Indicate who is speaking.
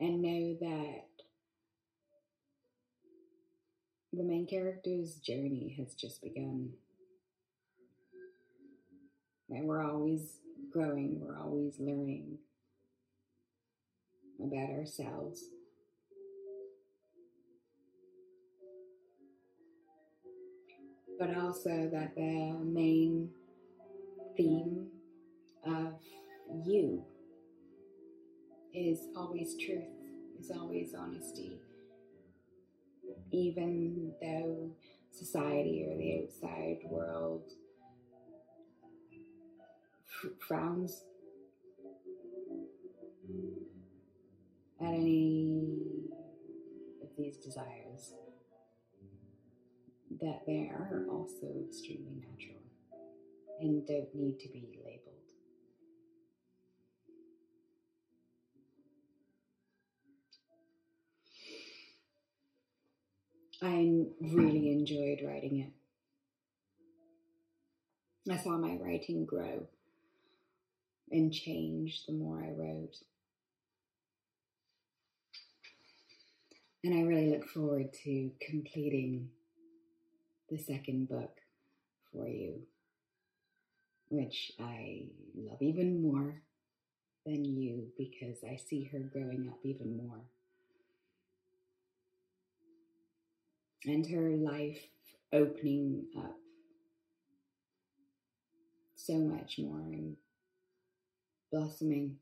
Speaker 1: and know that the main character's journey has just begun. And we're always growing, we're always learning about ourselves. But also that the main theme of you is always truth, is always honesty. Even though society or the outside world frowns at any of these desires, that they are also extremely natural and don't need to be I really enjoyed writing it. I saw my writing grow and change the more I wrote. And I really look forward to completing the second book for you, which I love even more than you because I see her growing up even more. And her life opening up so much more and blossoming